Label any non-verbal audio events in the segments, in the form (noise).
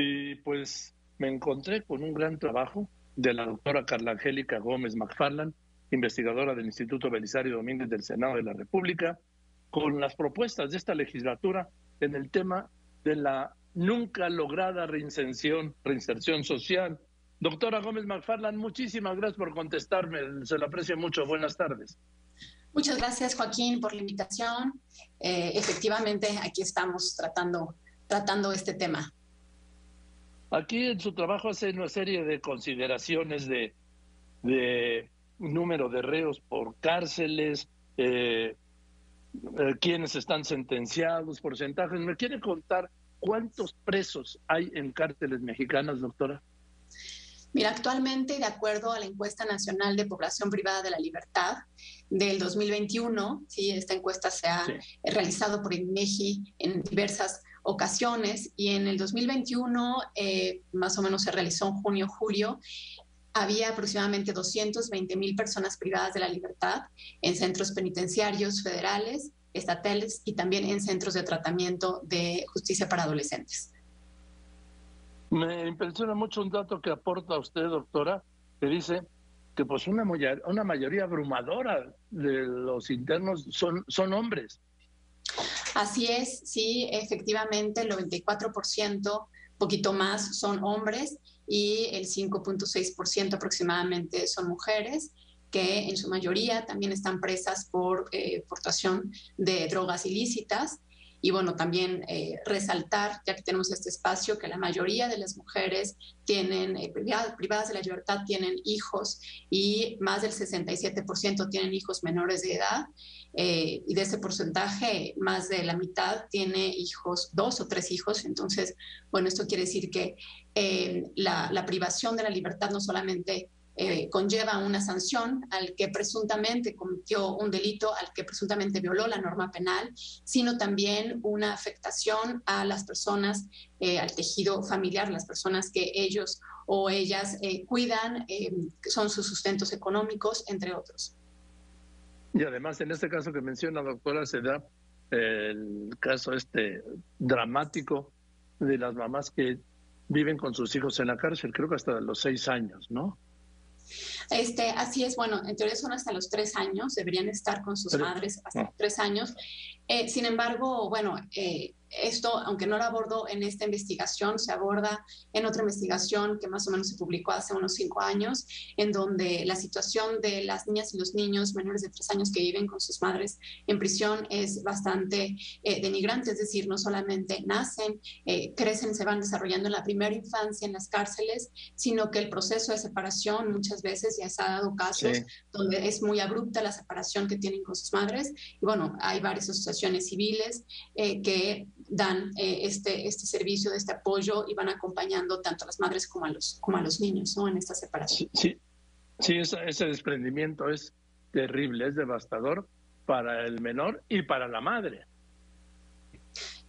Y pues me encontré con un gran trabajo de la doctora Carla Angélica Gómez McFarland, investigadora del Instituto Belisario Domínguez del Senado de la República, con las propuestas de esta legislatura en el tema de la nunca lograda reinserción, reinserción social. Doctora Gómez McFarland, muchísimas gracias por contestarme, se lo aprecio mucho. Buenas tardes. Muchas gracias, Joaquín, por la invitación. Eh, efectivamente, aquí estamos tratando, tratando este tema. Aquí en su trabajo hace una serie de consideraciones de, de número de reos por cárceles, eh, eh, quienes están sentenciados, porcentajes. ¿Me quiere contar cuántos presos hay en cárceles mexicanas, doctora? Mira, actualmente, de acuerdo a la encuesta nacional de población privada de la libertad del 2021, ¿sí? esta encuesta se ha realizado por INEGI en diversas ocasiones y en el 2021, eh, más o menos se realizó en junio-julio, había aproximadamente 220 mil personas privadas de la libertad en centros penitenciarios federales, estatales y también en centros de tratamiento de justicia para adolescentes. Me impresiona mucho un dato que aporta usted, doctora, que dice que pues una, una mayoría abrumadora de los internos son, son hombres. Así es, sí, efectivamente el 94%, poquito más, son hombres y el 5.6% aproximadamente son mujeres que en su mayoría también están presas por eh, portación de drogas ilícitas. Y bueno, también eh, resaltar, ya que tenemos este espacio, que la mayoría de las mujeres tienen, eh, privadas, de la libertad tienen hijos y más del 67% tienen hijos menores de edad. Eh, y de ese porcentaje, más de la mitad tiene hijos, dos o tres hijos. Entonces, bueno, esto quiere decir que la, la privación de la libertad no solamente eh, conlleva una sanción al que presuntamente cometió un delito, al que presuntamente violó la norma penal, sino también una afectación a las personas, eh, al tejido familiar, las personas que ellos o ellas eh, cuidan, que son sus sustentos económicos, entre otros. Y además, en este caso que menciona, doctora, se da el caso este dramático de las mamás que viven con sus hijos en la cárcel, creo que hasta los seis años, ¿no? Este, así es, bueno, en teoría son hasta los tres años, deberían estar con sus madres hasta los tres años. Eh, sin embargo, bueno, eh, esto, aunque no lo abordo en esta investigación, se aborda en otra investigación que más o menos se publicó hace unos cinco años, en donde la situación de las niñas y los niños menores de tres años que viven con sus madres en prisión es bastante eh, denigrante, es decir, no solamente nacen, eh, crecen, se van desarrollando en la primera infancia en las cárceles, sino que el proceso de separación muchas veces ya se ha dado casos donde es muy abrupta la separación que tienen con sus madres. Y bueno, hay varias asociaciones civiles eh, que dan eh, este, este servicio, este apoyo y van acompañando tanto a las madres como a los, como a los niños ¿no? en esta separación. Sí, sí, ese, desprendimiento es terrible, es devastador para el menor y para la madre.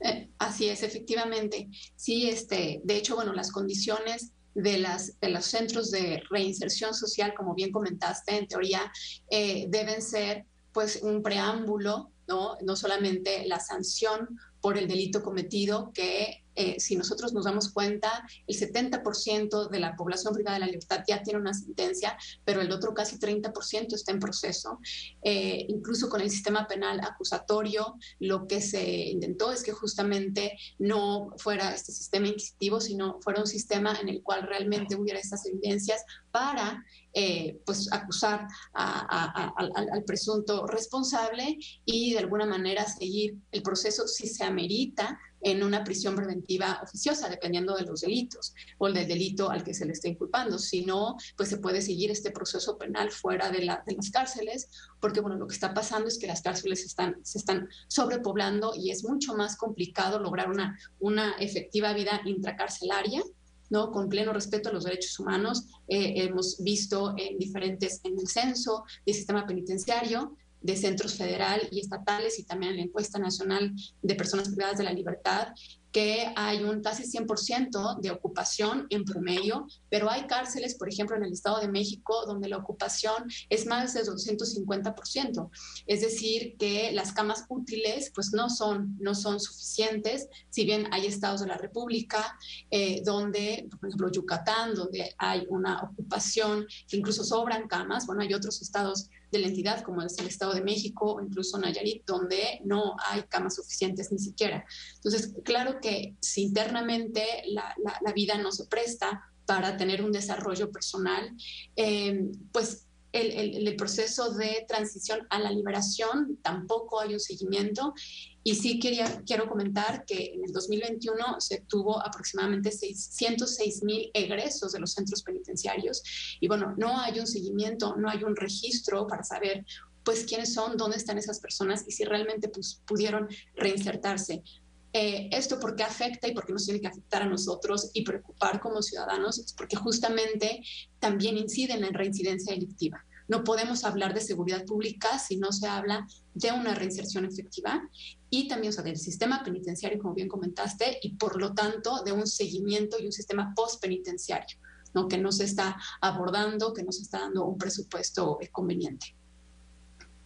Eh, así es, efectivamente. Sí, este, de hecho, bueno, las condiciones de, las, de los centros de reinserción social, como bien comentaste, en teoría, eh, deben ser pues un preámbulo, ¿no? no solamente la sanción por el delito cometido, que eh, si nosotros nos damos cuenta, el 70% de la población privada de la libertad ya tiene una sentencia, pero el otro casi 30% está en proceso. Eh, incluso con el sistema penal acusatorio, lo que se intentó es que justamente no fuera este sistema inquisitivo, sino fuera un sistema en el cual realmente hubiera estas evidencias para eh, pues acusar al, presunto responsable y de alguna manera seguir el proceso si se amerita en una prisión preventiva oficiosa, dependiendo de los delitos o del delito al que se le esté inculpando. Si no, pues se puede seguir este proceso penal fuera de, las cárceles, porque bueno, lo que está pasando es que las cárceles están, se están sobrepoblando y es mucho más complicado lograr una, una efectiva vida intracarcelaria. ¿No? con pleno respeto a los derechos humanos. Eh, hemos visto en diferentes, en el censo del sistema penitenciario, de centros federal y estatales y también en la encuesta nacional de personas privadas de la libertad, que hay un casi 100% de ocupación en promedio, pero hay cárceles, por ejemplo, en el Estado de México, donde la ocupación es más de 250%. Es decir, que las camas útiles pues no son, no son suficientes, si bien hay estados de la República eh, donde, por ejemplo, Yucatán, donde hay una ocupación que incluso sobran camas, bueno, hay otros estados de la entidad, como es el Estado de México o incluso Nayarit, donde no hay camas suficientes ni siquiera. Entonces, claro que si internamente la, vida no se presta para tener un desarrollo personal, eh, pues el, proceso de transición a la liberación tampoco hay un seguimiento. Y sí quería, quiero comentar que en el 2021 se tuvo aproximadamente 606 mil egresos de los centros penitenciarios. Y bueno, no hay un seguimiento, no hay un registro para saber pues quiénes son, dónde están esas personas y si realmente pues, pudieron reinsertarse. Eh, esto por qué afecta y por qué nos tiene que afectar a nosotros y preocupar como ciudadanos, es porque justamente también inciden en reincidencia delictiva. No podemos hablar de seguridad pública si no se habla de una reinserción efectiva y también o sea, del sistema penitenciario, como bien comentaste, y por lo tanto de un seguimiento y un sistema postpenitenciario, ¿no? que no se está abordando, que no se está dando un presupuesto conveniente.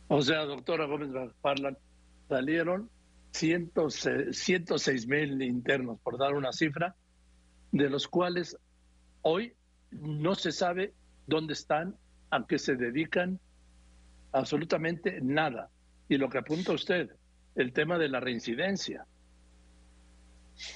O sea, doctora Gómez Parlan, salieron 106 mil internos, por dar una cifra, de los cuales hoy no se sabe dónde están a qué se dedican absolutamente nada. Y lo que apunta usted, el tema de la reincidencia.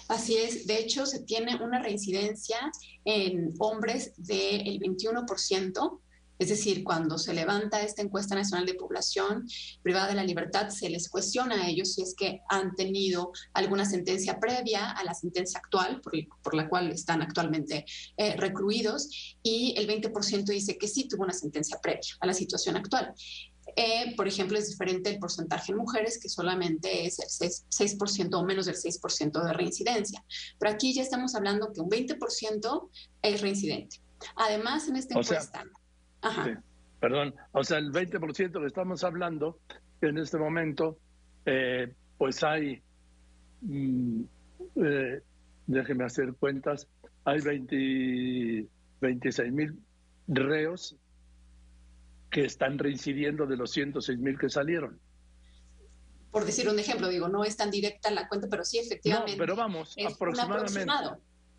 Así es, de hecho se tiene una reincidencia en hombres del 21%, es decir, cuando se levanta esta encuesta nacional de población privada de la libertad, se les cuestiona a ellos si es que han tenido alguna sentencia previa a la sentencia actual, por, la cual están actualmente eh, recluidos, y el 20% dice que sí tuvo una sentencia previa a la situación actual. Eh, por ejemplo, es diferente el porcentaje en mujeres, que solamente es el 6%, o menos del 6% de reincidencia. Pero aquí ya estamos hablando que un 20% es reincidente. Además, en esta encuesta... Perdón, o sea, el 20% que estamos hablando, en este momento, eh, pues hay, mm, eh, déjeme hacer cuentas, hay 26 mil reos que están reincidiendo de los 106 mil que salieron. Por decir un ejemplo, digo, no es tan directa la cuenta, pero sí, efectivamente. No, pero vamos, aproximadamente.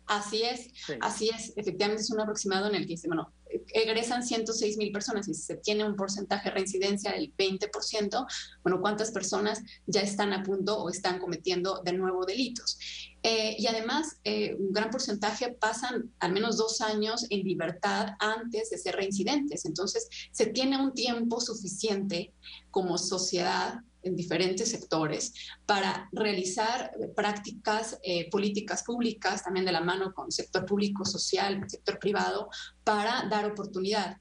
Así es, así es, efectivamente es un aproximado en el que dice, bueno, egresan 106 mil personas y se tiene un porcentaje de reincidencia del 20%, bueno, ¿cuántas personas ya están a punto o están cometiendo de nuevo delitos? Eh, y además, eh, un gran porcentaje pasan al menos dos años en libertad antes de ser reincidentes. Entonces, se tiene un tiempo suficiente como sociedad en diferentes sectores para realizar prácticas eh, políticas públicas, también de la mano con sector público, social, sector privado, para dar oportunidad.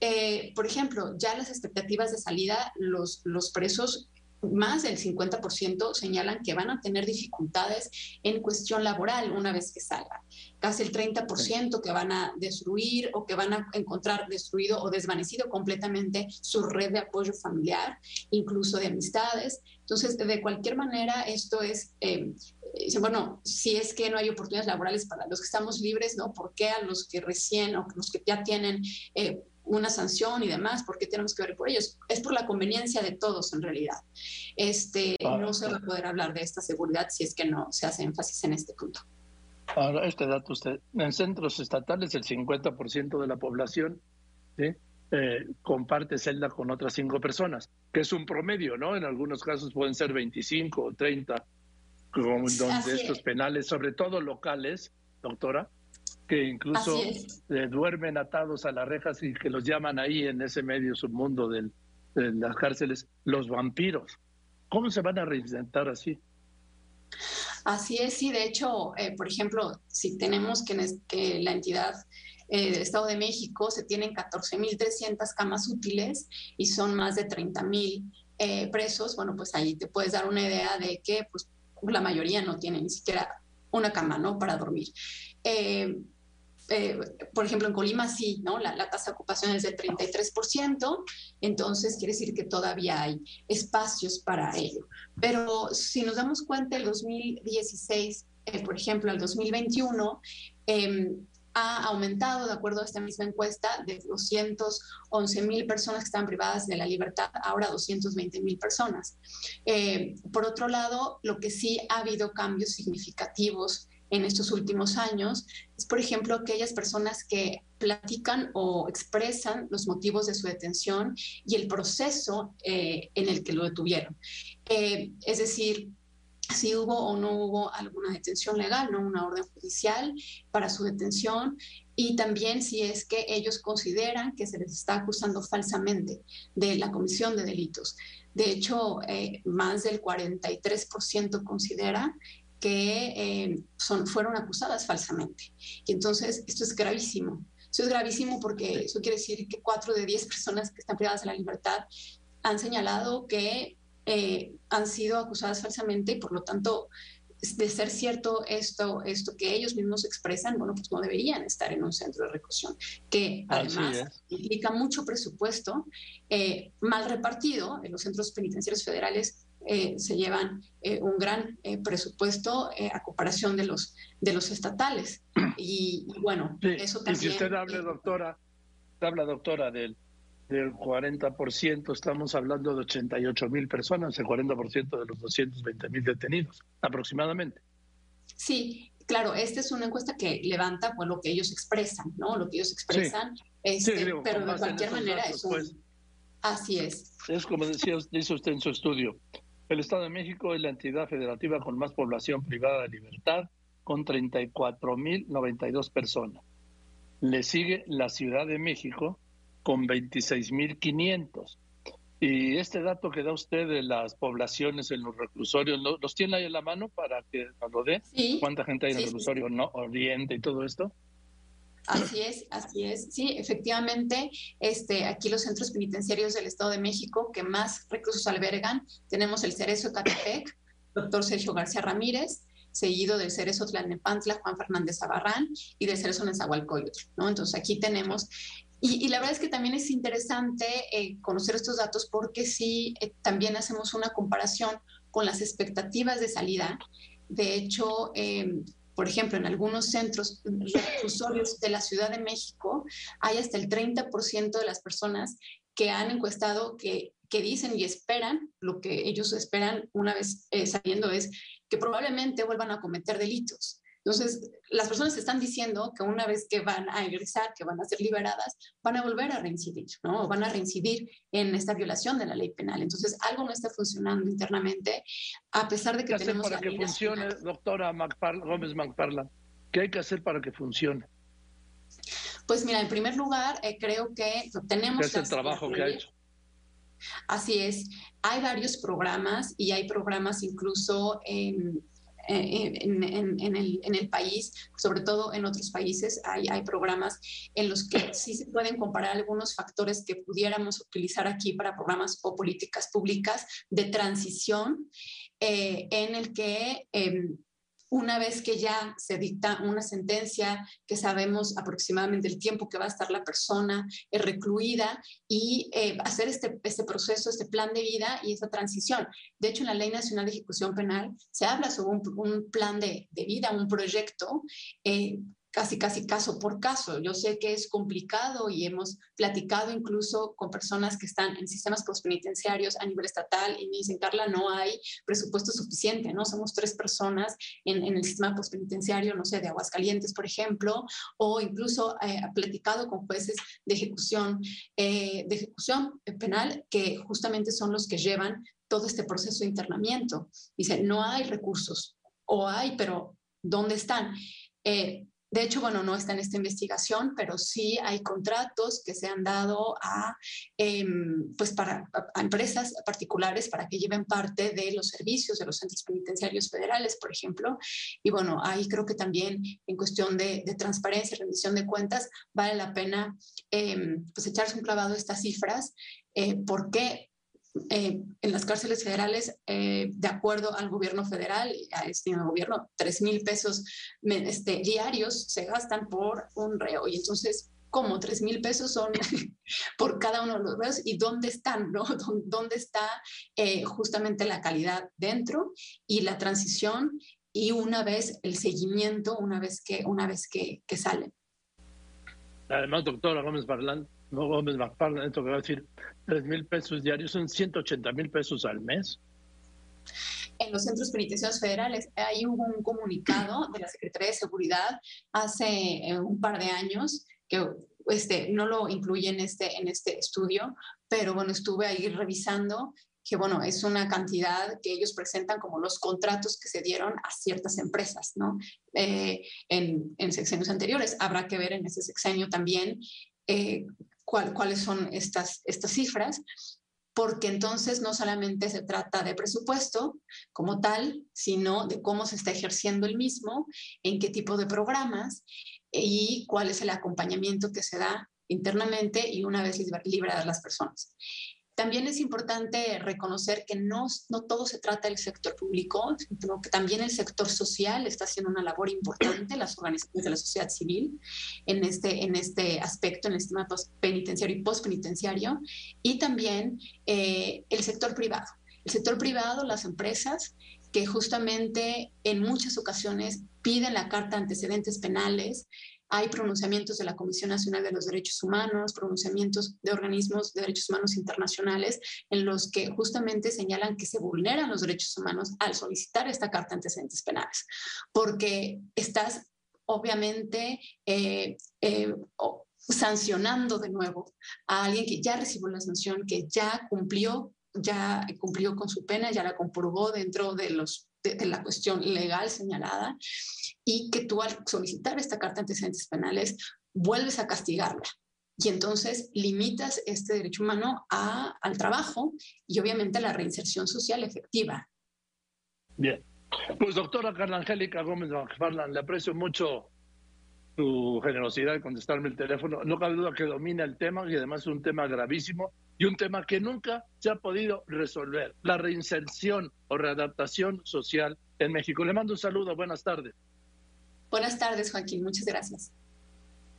Eh, por ejemplo, ya las expectativas de salida, los, los presos más del 50% señalan que van a tener dificultades en cuestión laboral una vez que salgan. Casi el 30% que van a destruir o que van a encontrar destruido o desvanecido completamente su red de apoyo familiar, incluso de amistades. Entonces, de cualquier manera, esto es, eh, bueno, si es que no hay oportunidades laborales para los que estamos libres, ¿no? ¿Por qué a los que recién o los que ya tienen... Eh, una sanción y demás, ¿por qué tenemos que ver por ellos? Es por la conveniencia de todos en realidad. Este, no se va a poder hablar de esta seguridad si es que no se hace énfasis en este punto. Ahora, este dato usted, en centros estatales el 50% de la población eh, comparte celda con otras cinco personas, que es un promedio, ¿no? En algunos casos pueden ser 25 o 30, como donde estos penales, sobre todo locales, doctora, que incluso eh, duermen atados a las rejas y que los llaman ahí en ese medio submundo de las cárceles los vampiros. ¿Cómo se van a reinventar así? Así es, sí. De hecho, eh, por ejemplo, si tenemos que, que la entidad eh, del Estado de México se tienen 14.300 camas útiles y son más de 30.000 eh, presos, bueno, pues ahí te puedes dar una idea de que pues, la mayoría no tiene ni siquiera una cama, ¿no? Para dormir. Eh, por ejemplo, en Colima sí, ¿no? La, tasa de ocupación es del 33%, entonces quiere decir que todavía hay espacios para ello. Pero si nos damos cuenta, el 2016 eh, por ejemplo, al 2021, em, ha aumentado, de acuerdo a esta misma encuesta, de 211 mil personas que están privadas de la libertad, ahora 220 mil personas. Eh, por otro lado, lo que sí ha habido cambios significativos en estos últimos años es, por ejemplo, aquellas personas que platican o expresan los motivos de su detención y el proceso eh, en el que lo detuvieron. Eh, es decir, si hubo o no hubo alguna detención legal, no una orden judicial para su detención, y también si es que ellos consideran que se les está acusando falsamente de la comisión de delitos. De hecho, eh, más del 43% considera que eh, son, fueron acusadas falsamente. Y entonces esto es gravísimo. Eso es gravísimo porque eso quiere decir que cuatro de diez personas que están privadas de la libertad han señalado que eh, han sido acusadas falsamente y por lo tanto de ser cierto esto, esto que ellos mismos expresan, bueno, pues no deberían estar en un centro de reclusión, que además implica mucho presupuesto eh, mal repartido en los centros penitenciarios federales eh, se llevan eh, un gran eh, presupuesto a comparación de los, de los estatales. (clears throat) Y, bueno, eso también... Y si usted habla, doctora, habla, doctora, del, del 40%, estamos hablando de 88 mil personas, el 40% de los 220 mil detenidos, aproximadamente. Sí, claro, esta es una encuesta que levanta pues, lo que ellos expresan, ¿no? Lo que ellos expresan, este, pero de cualquier manera es pues. Así es. Es como decía, dice usted en su estudio, el Estado de México es la entidad federativa con más población privada de libertad, con 34.092 personas. Le sigue la Ciudad de México con 26.500. Y este dato que da usted de las poblaciones en los reclusorios, ¿los tiene ahí en la mano para que nos lo dé? ¿Cuánta gente hay en el reclusorio no, Oriente y todo esto? Así es, así es. Sí, efectivamente, este, aquí los centros penitenciarios del Estado de México que más recursos albergan, tenemos el Cerezo Catepec, doctor Sergio García Ramírez, seguido del Cerezo Tlalnepantla, Juan Fernández Abarrán, y del Cerezo Nezahualcóyotl, ¿no? Entonces aquí tenemos y, la verdad es que también es interesante eh, conocer estos datos porque sí, eh, también hacemos una comparación con las expectativas de salida. De hecho, eh, por ejemplo, en algunos centros reclusorios (laughs) de la Ciudad de México, hay hasta el 30% de las personas que han encuestado que, que, dicen y esperan, lo que ellos esperan una vez eh, saliendo es que probablemente vuelvan a cometer delitos. Entonces, las personas están diciendo que una vez que van a egresar, que van a ser liberadas, van a volver a reincidir, ¿no? Van a reincidir en esta violación de la ley penal. Entonces, algo no está funcionando internamente, a pesar de que ¿Qué tenemos... para que funcione, doctora Gómez McParland? ¿Qué hay que hacer para que funcione? Pues mira, en primer lugar, eh, creo que tenemos... ¿Qué es el trabajo que ha hecho? Así es. Hay varios programas y hay programas incluso en eh, en, el, país, sobre todo en otros países, hay, hay programas en los que sí se pueden comparar algunos factores que pudiéramos utilizar aquí para programas o políticas públicas de transición, eh, en el que em, una vez que ya se dicta una sentencia, que sabemos aproximadamente el tiempo que va a estar la persona eh, recluida y eh, hacer este, este proceso, este plan de vida y esa transición. De hecho, en la Ley Nacional de Ejecución Penal se habla sobre un, plan de, vida, un proyecto eh, casi, casi caso por caso. Yo sé que es complicado y hemos platicado incluso con personas que están en sistemas postpenitenciarios a nivel estatal y me dicen, Carla, no hay presupuesto suficiente, ¿no? Somos tres personas en, el sistema postpenitenciario, no sé, de Aguascalientes, por ejemplo, o incluso eh, platicado con jueces de ejecución, eh, de ejecución penal que justamente son los que llevan todo este proceso de internamiento. Dice, no hay recursos, o hay, pero ¿dónde están? Eh, de hecho, bueno, no está en esta investigación, pero sí hay contratos que se han dado a, em, pues para, empresas particulares para que lleven parte de los servicios de los centros penitenciarios federales, por ejemplo. Y bueno, ahí creo que también en cuestión de, transparencia y rendición de cuentas vale la pena em, pues echarse un clavado a estas cifras, eh, porque eh, en las cárceles federales, eh, de acuerdo al gobierno federal, a este gobierno, 3 mil pesos este, diarios se gastan por un reo. Y entonces, ¿cómo 3 mil pesos son (laughs) por cada uno de los reos? ¿Y dónde están? No? (laughs) ¿Dónde está eh, justamente la calidad dentro y la transición y una vez el seguimiento, una vez que, una vez que, que salen. Además, doctora Gómez Barlán, no Gómez Barlán, esto que va a decir, 3 mil pesos diarios son 180 mil pesos al mes. En los centros penitenciarios federales, ahí hubo un comunicado de la Secretaría de Seguridad hace eh, un par de años que este, no lo incluye en este, en este estudio, pero bueno, estuve ahí revisando que bueno, es una cantidad que ellos presentan como los contratos que se dieron a ciertas empresas, ¿no? Eh, en, en, sexenios anteriores. Habrá que ver en ese sexenio también eh, cuáles son estas, estas cifras, porque entonces no solamente se trata de presupuesto como tal, sino de cómo se está ejerciendo el mismo, en qué tipo de programas y cuál es el acompañamiento que se da internamente y una vez liberadas las personas. También es importante reconocer que no, no todo se trata del sector público, sino que también el sector social está haciendo una labor importante, las organizaciones de la sociedad civil, en este, en este aspecto, en el sistema penitenciario y postpenitenciario, y también eh, el sector privado. El sector privado, las empresas, que justamente en muchas ocasiones piden la carta de antecedentes penales, hay pronunciamientos de la Comisión Nacional de los Derechos Humanos, pronunciamientos de organismos de derechos humanos internacionales en los que justamente señalan que se vulneran los derechos humanos al solicitar esta carta de antecedentes penales, porque estás obviamente eh, eh, sancionando de nuevo a alguien que ya recibió la sanción, que ya cumplió ya cumplió con su pena, ya la comprobó dentro de los de, la cuestión legal señalada y que tú al solicitar esta carta de antecedentes penales vuelves a castigarla. Y entonces limitas este derecho humano al trabajo y obviamente a la reinserción social efectiva. Bien. Pues doctora Carla Angélica Gómez McFarland, le aprecio mucho su generosidad de contestarme el teléfono. No cabe duda que domina el tema y además es un tema gravísimo y un tema que nunca se ha podido resolver, la reinserción o readaptación social en México. Le mando un saludo, buenas tardes. Buenas tardes, Joaquín, muchas gracias.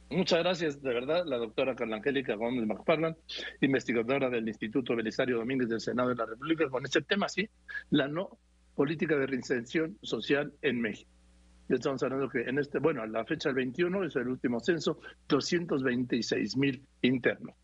Muchas gracias, de verdad, la doctora Carla Angélica Gómez McFarland, investigadora del Instituto Belisario Domínguez del Senado de la República, con este tema, sí, la no política de reinserción social en México. Estamos hablando que en este, bueno, a la fecha del 21 es el último censo, 226 mil internos.